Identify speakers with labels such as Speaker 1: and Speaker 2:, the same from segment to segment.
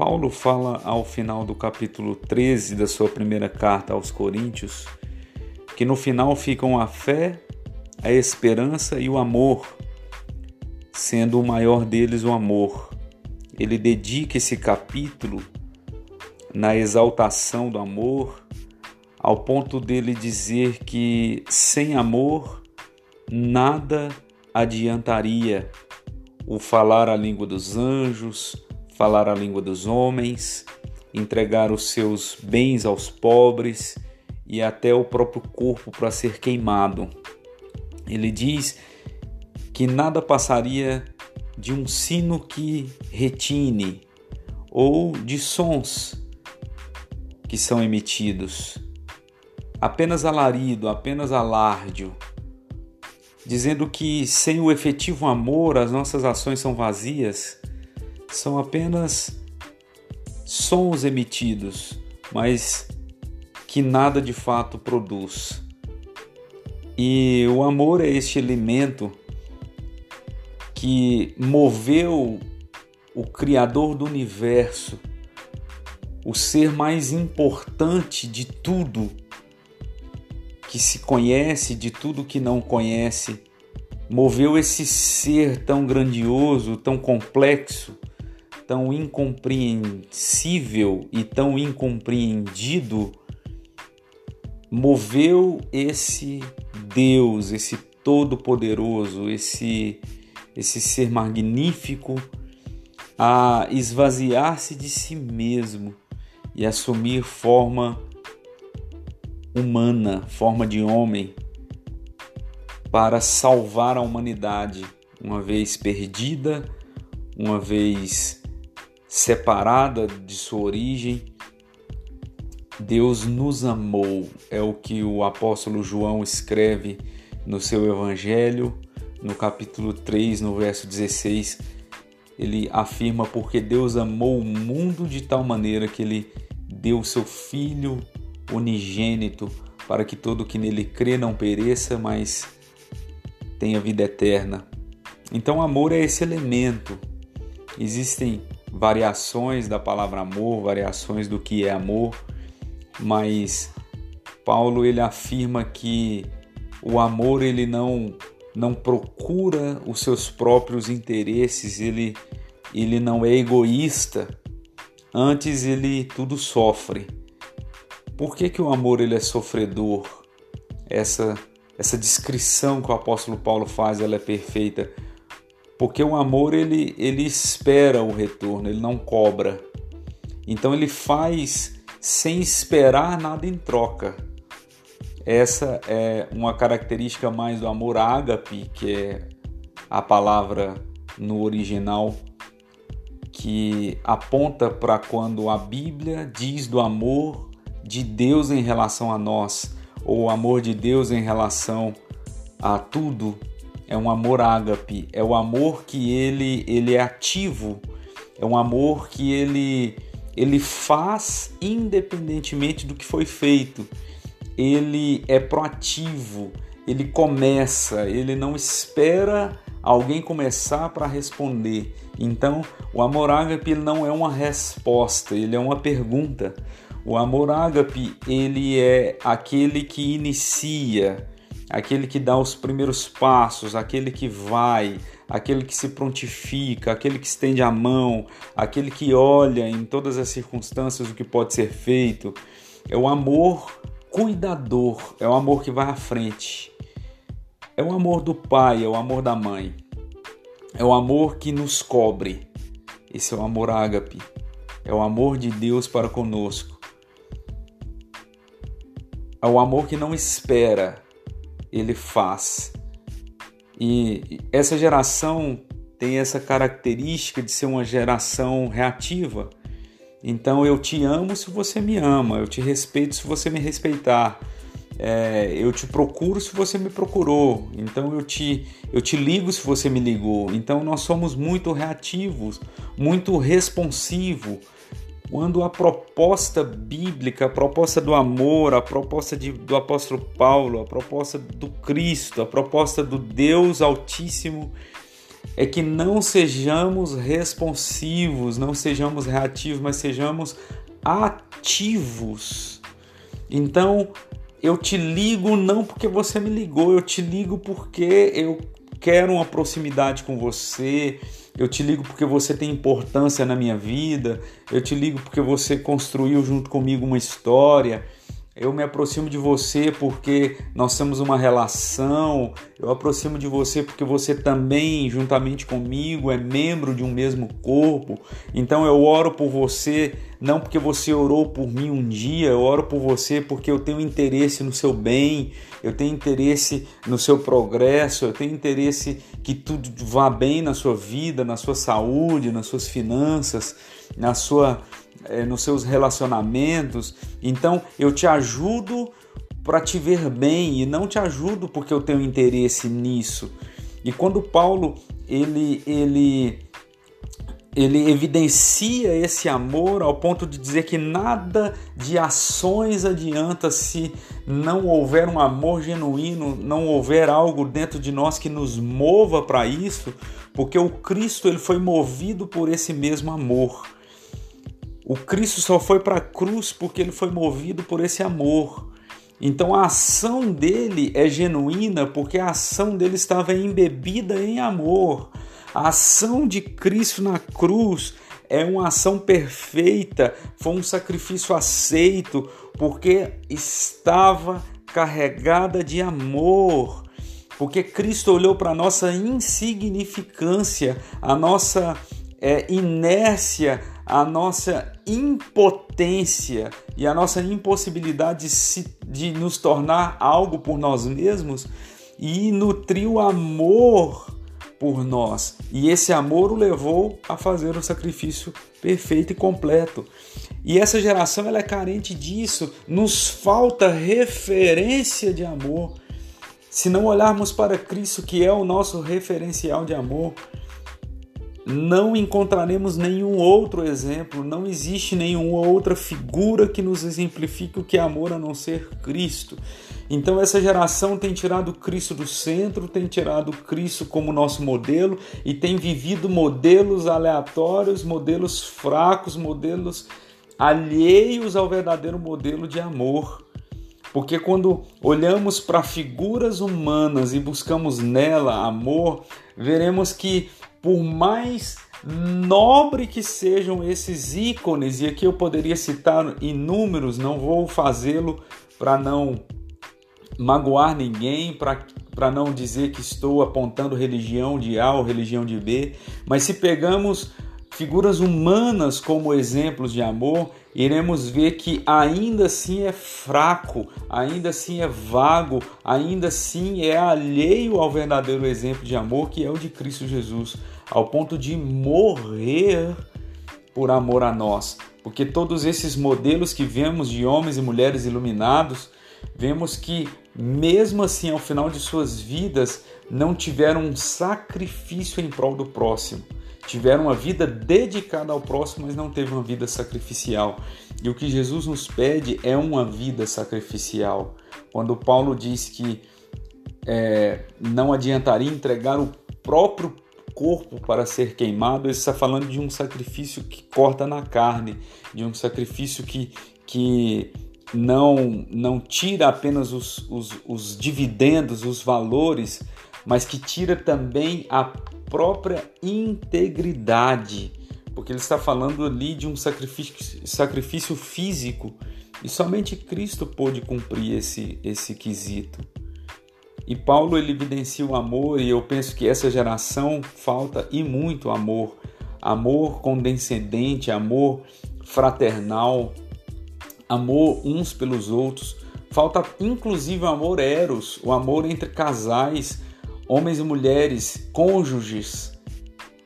Speaker 1: Paulo fala ao final do capítulo 13 da sua primeira carta aos Coríntios que no final ficam a fé, a esperança e o amor, sendo o maior deles o amor. Ele dedica esse capítulo na exaltação do amor, ao ponto dele dizer que sem amor nada adiantaria o falar a língua dos anjos, falar a língua dos homens, entregar os seus bens aos pobres e até o próprio corpo para ser queimado. Ele diz que nada passaria de um sino que retine ou de sons que são emitidos. Apenas alarido, apenas alarde, dizendo que sem o efetivo amor as nossas ações são vazias, são apenas sons emitidos, mas que nada de fato produz. E o amor é este elemento que moveu o Criador do universo o ser mais importante de tudo que se conhece, de tudo que não conhece, moveu esse ser tão grandioso, tão complexo, tão incompreensível e tão incompreendido, moveu esse Deus, esse todo-poderoso, esse esse ser magnífico a esvaziar-se de si mesmo e assumir forma humana, forma de homem, para salvar a humanidade, uma vez perdida, uma vez separada de sua origem. Deus nos amou, é o que o apóstolo João escreve no seu evangelho, no capítulo 3, no verso 16 ele afirma porque Deus amou o mundo de tal maneira que ele deu seu filho unigênito para que todo que nele crê não pereça, mas tenha vida eterna. Então, amor é esse elemento. Existem variações da palavra amor, variações do que é amor, mas Paulo ele afirma que o amor ele não não procura os seus próprios interesses, ele, ele não é egoísta, antes ele tudo sofre. Por que, que o amor ele é sofredor? Essa, essa descrição que o apóstolo Paulo faz ela é perfeita. Porque o amor ele, ele espera o retorno, ele não cobra. Então ele faz sem esperar nada em troca. Essa é uma característica mais do amor ágape, que é a palavra no original que aponta para quando a Bíblia diz do amor de Deus em relação a nós, ou o amor de Deus em relação a tudo, é um amor ágape, é o amor que ele, ele é ativo, é um amor que ele, ele faz independentemente do que foi feito. Ele é proativo, ele começa, ele não espera alguém começar para responder. Então, o amor ágape não é uma resposta, ele é uma pergunta. O amor ágape, ele é aquele que inicia, aquele que dá os primeiros passos, aquele que vai, aquele que se prontifica, aquele que estende a mão, aquele que olha em todas as circunstâncias o que pode ser feito. É o amor cuidador, é o amor que vai à frente. É o amor do pai, é o amor da mãe. É o amor que nos cobre. Esse é o amor ágape. É o amor de Deus para conosco. É o amor que não espera, ele faz. E essa geração tem essa característica de ser uma geração reativa então eu te amo se você me ama, eu te respeito se você me respeitar. É, eu te procuro se você me procurou, então eu te, eu te ligo se você me ligou. Então nós somos muito reativos, muito responsivos. Quando a proposta bíblica, a proposta do amor, a proposta de, do apóstolo Paulo, a proposta do Cristo, a proposta do Deus Altíssimo é que não sejamos responsivos, não sejamos reativos, mas sejamos ativos. Então, eu te ligo não porque você me ligou, eu te ligo porque eu quero uma proximidade com você. Eu te ligo porque você tem importância na minha vida. Eu te ligo porque você construiu junto comigo uma história. Eu me aproximo de você porque nós temos uma relação. Eu aproximo de você porque você também, juntamente comigo, é membro de um mesmo corpo. Então eu oro por você não porque você orou por mim um dia, eu oro por você porque eu tenho interesse no seu bem, eu tenho interesse no seu progresso, eu tenho interesse que tudo vá bem na sua vida, na sua saúde, nas suas finanças, na sua, é, nos seus relacionamentos. Então eu te ajudo para te ver bem e não te ajudo porque eu tenho interesse nisso. E quando Paulo ele ele ele evidencia esse amor ao ponto de dizer que nada de ações adianta se não houver um amor genuíno, não houver algo dentro de nós que nos mova para isso, porque o Cristo ele foi movido por esse mesmo amor. O Cristo só foi para a cruz porque ele foi movido por esse amor. Então a ação dele é genuína porque a ação dele estava embebida em amor. A ação de Cristo na cruz é uma ação perfeita, foi um sacrifício aceito, porque estava carregada de amor. Porque Cristo olhou para a nossa insignificância, a nossa é, inércia, a nossa impotência e a nossa impossibilidade de, se, de nos tornar algo por nós mesmos e nutriu amor por nós. E esse amor o levou a fazer o sacrifício perfeito e completo. E essa geração ela é carente disso. Nos falta referência de amor. Se não olharmos para Cristo, que é o nosso referencial de amor, não encontraremos nenhum outro exemplo, não existe nenhuma outra figura que nos exemplifique o que é amor a não ser Cristo. Então essa geração tem tirado Cristo do centro, tem tirado Cristo como nosso modelo e tem vivido modelos aleatórios, modelos fracos, modelos alheios ao verdadeiro modelo de amor. Porque quando olhamos para figuras humanas e buscamos nela amor, veremos que por mais nobre que sejam esses ícones, e aqui eu poderia citar inúmeros, não vou fazê-lo para não magoar ninguém, para não dizer que estou apontando religião de A ou religião de B, mas se pegamos figuras humanas como exemplos de amor, iremos ver que ainda assim é fraco, ainda assim é vago, ainda assim é alheio ao verdadeiro exemplo de amor que é o de Cristo Jesus, ao ponto de morrer por amor a nós. Porque todos esses modelos que vemos de homens e mulheres iluminados, vemos que mesmo assim, ao final de suas vidas, não tiveram um sacrifício em prol do próximo. Tiveram uma vida dedicada ao próximo, mas não teve uma vida sacrificial. E o que Jesus nos pede é uma vida sacrificial. Quando Paulo diz que é, não adiantaria entregar o próprio corpo para ser queimado, ele está falando de um sacrifício que corta na carne, de um sacrifício que, que não, não tira apenas os, os, os dividendos, os valores, mas que tira também a própria integridade, porque ele está falando ali de um sacrifício, sacrifício físico e somente Cristo pôde cumprir esse, esse quesito. E Paulo ele evidencia o amor, e eu penso que essa geração falta e muito amor, amor condescendente, amor fraternal, amor uns pelos outros. Falta inclusive o amor eros, o amor entre casais, homens e mulheres, cônjuges.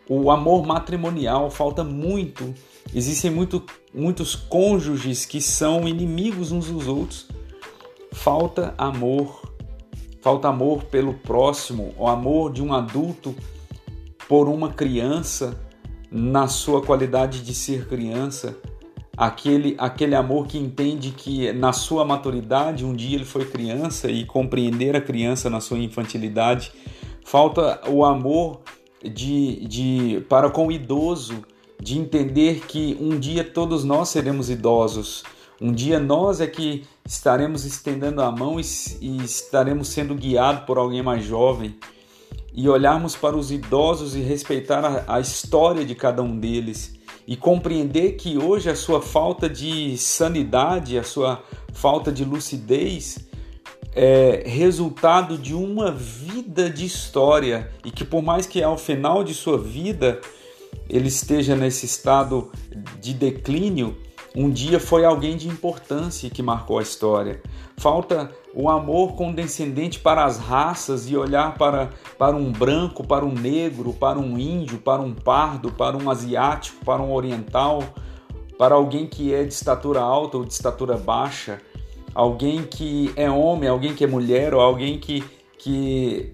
Speaker 1: O amor matrimonial falta muito. Existem muito, muitos cônjuges que são inimigos uns dos outros. Falta amor. Falta amor pelo próximo, o amor de um adulto por uma criança na sua qualidade de ser criança aquele, aquele amor que entende que na sua maturidade um dia ele foi criança e compreender a criança na sua infantilidade. Falta o amor de, de para com o idoso, de entender que um dia todos nós seremos idosos. Um dia nós é que estaremos estendendo a mão e, e estaremos sendo guiados por alguém mais jovem e olharmos para os idosos e respeitar a, a história de cada um deles e compreender que hoje a sua falta de sanidade, a sua falta de lucidez é resultado de uma vida de história e que por mais que ao final de sua vida ele esteja nesse estado de declínio, um dia foi alguém de importância que marcou a história. Falta o amor condescendente para as raças e olhar para, para um branco, para um negro, para um índio, para um pardo, para um asiático, para um oriental, para alguém que é de estatura alta ou de estatura baixa, alguém que é homem, alguém que é mulher, ou alguém que. que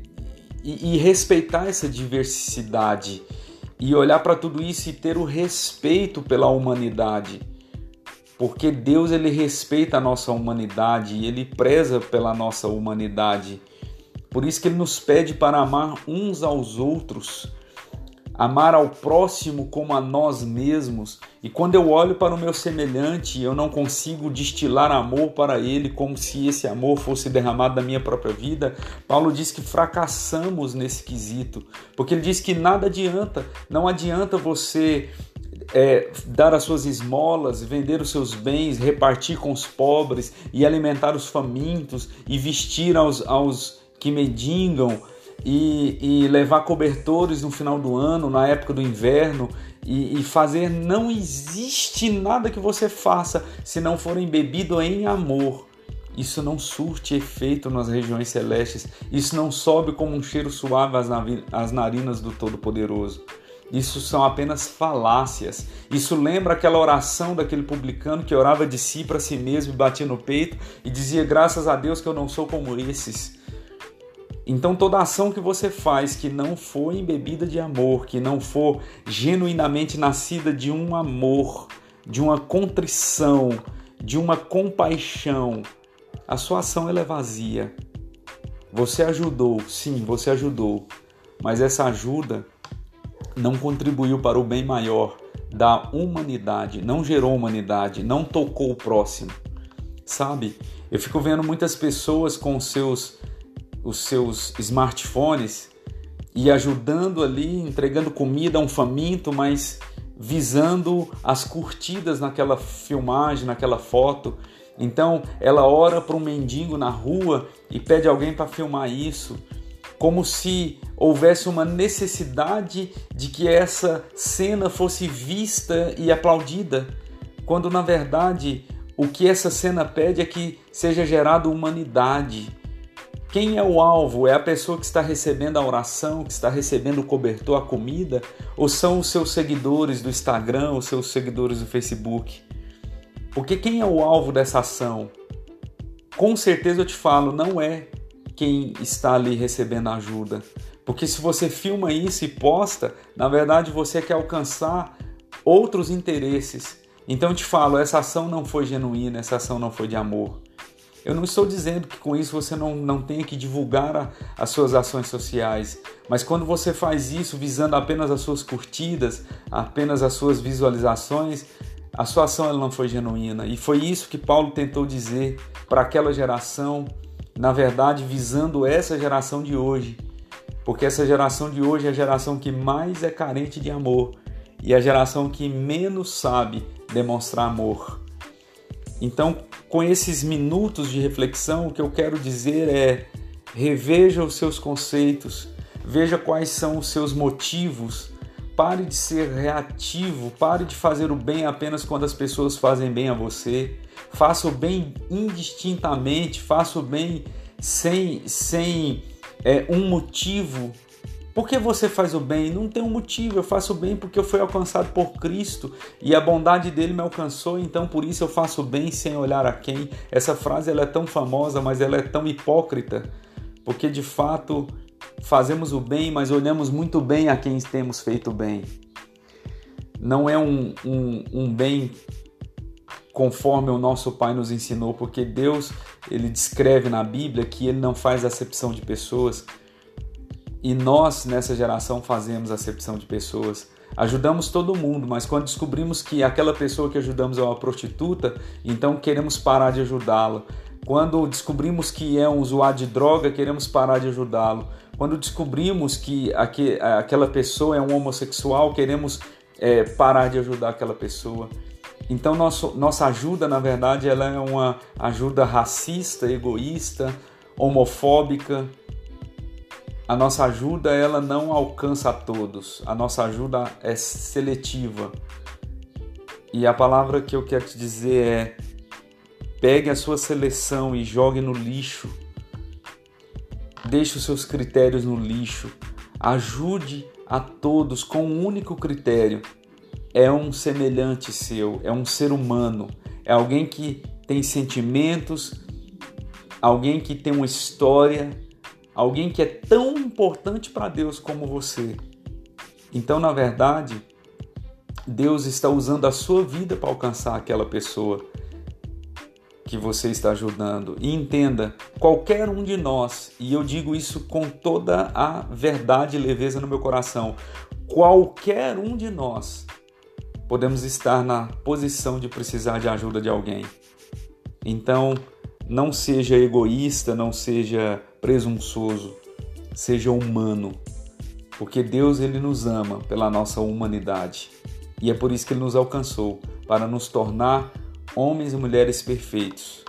Speaker 1: e, e respeitar essa diversidade e olhar para tudo isso e ter o respeito pela humanidade porque Deus ele respeita a nossa humanidade e ele preza pela nossa humanidade. Por isso que ele nos pede para amar uns aos outros, amar ao próximo como a nós mesmos. E quando eu olho para o meu semelhante, eu não consigo destilar amor para ele como se esse amor fosse derramado na minha própria vida. Paulo diz que fracassamos nesse quesito, porque ele diz que nada adianta, não adianta você é, dar as suas esmolas, vender os seus bens, repartir com os pobres e alimentar os famintos e vestir aos, aos que mendigam e, e levar cobertores no final do ano, na época do inverno e, e, fazer. Não existe nada que você faça se não for embebido em amor. Isso não surte efeito nas regiões celestes, isso não sobe como um cheiro suave às narinas do Todo-Poderoso. Isso são apenas falácias. Isso lembra aquela oração daquele publicano que orava de si para si mesmo batia no peito e dizia: Graças a Deus que eu não sou como esses. Então, toda ação que você faz que não for embebida de amor, que não for genuinamente nascida de um amor, de uma contrição, de uma compaixão, a sua ação é vazia. Você ajudou, sim, você ajudou, mas essa ajuda não contribuiu para o bem maior da humanidade, não gerou humanidade, não tocou o próximo. Sabe? Eu fico vendo muitas pessoas com seus os seus smartphones e ajudando ali, entregando comida a um faminto, mas visando as curtidas naquela filmagem, naquela foto. Então, ela ora para um mendigo na rua e pede alguém para filmar isso como se houvesse uma necessidade de que essa cena fosse vista e aplaudida, quando na verdade o que essa cena pede é que seja gerada humanidade. Quem é o alvo? É a pessoa que está recebendo a oração, que está recebendo o cobertor, a comida? Ou são os seus seguidores do Instagram, os seus seguidores do Facebook? Porque quem é o alvo dessa ação? Com certeza eu te falo, não é quem está ali recebendo ajuda. Porque se você filma isso e posta, na verdade você quer alcançar outros interesses. Então eu te falo, essa ação não foi genuína, essa ação não foi de amor. Eu não estou dizendo que com isso você não, não tenha que divulgar a, as suas ações sociais, mas quando você faz isso visando apenas as suas curtidas, apenas as suas visualizações, a sua ação ela não foi genuína. E foi isso que Paulo tentou dizer para aquela geração na verdade, visando essa geração de hoje, porque essa geração de hoje é a geração que mais é carente de amor e a geração que menos sabe demonstrar amor. Então, com esses minutos de reflexão, o que eu quero dizer é: reveja os seus conceitos, veja quais são os seus motivos. Pare de ser reativo, pare de fazer o bem apenas quando as pessoas fazem bem a você faça o bem indistintamente, faça o bem sem, sem é, um motivo. Por que você faz o bem? Não tem um motivo. Eu faço o bem porque eu fui alcançado por Cristo e a bondade dele me alcançou, então por isso eu faço o bem sem olhar a quem. Essa frase ela é tão famosa, mas ela é tão hipócrita, porque de fato fazemos o bem, mas olhamos muito bem a quem temos feito bem. Não é um, um, um bem conforme o nosso Pai nos ensinou, porque Deus ele descreve na Bíblia que ele não faz acepção de pessoas. E nós, nessa geração, fazemos acepção de pessoas. Ajudamos todo mundo, mas quando descobrimos que aquela pessoa que ajudamos é uma prostituta, então queremos parar de ajudá-la. Quando descobrimos que é um usuário de droga, queremos parar de ajudá-lo. Quando descobrimos que aquela pessoa é um homossexual, queremos é, parar de ajudar aquela pessoa. Então nosso, nossa ajuda, na verdade, ela é uma ajuda racista, egoísta, homofóbica. A nossa ajuda ela não alcança a todos. A nossa ajuda é seletiva. E a palavra que eu quero te dizer é: pegue a sua seleção e jogue no lixo Deixe os seus critérios no lixo. Ajude a todos com um único critério. É um semelhante seu, é um ser humano, é alguém que tem sentimentos, alguém que tem uma história, alguém que é tão importante para Deus como você. Então, na verdade, Deus está usando a sua vida para alcançar aquela pessoa que você está ajudando. E entenda, qualquer um de nós, e eu digo isso com toda a verdade e leveza no meu coração, qualquer um de nós podemos estar na posição de precisar de ajuda de alguém. Então, não seja egoísta, não seja presunçoso, seja humano, porque Deus ele nos ama pela nossa humanidade. E é por isso que ele nos alcançou, para nos tornar homens e mulheres perfeitos,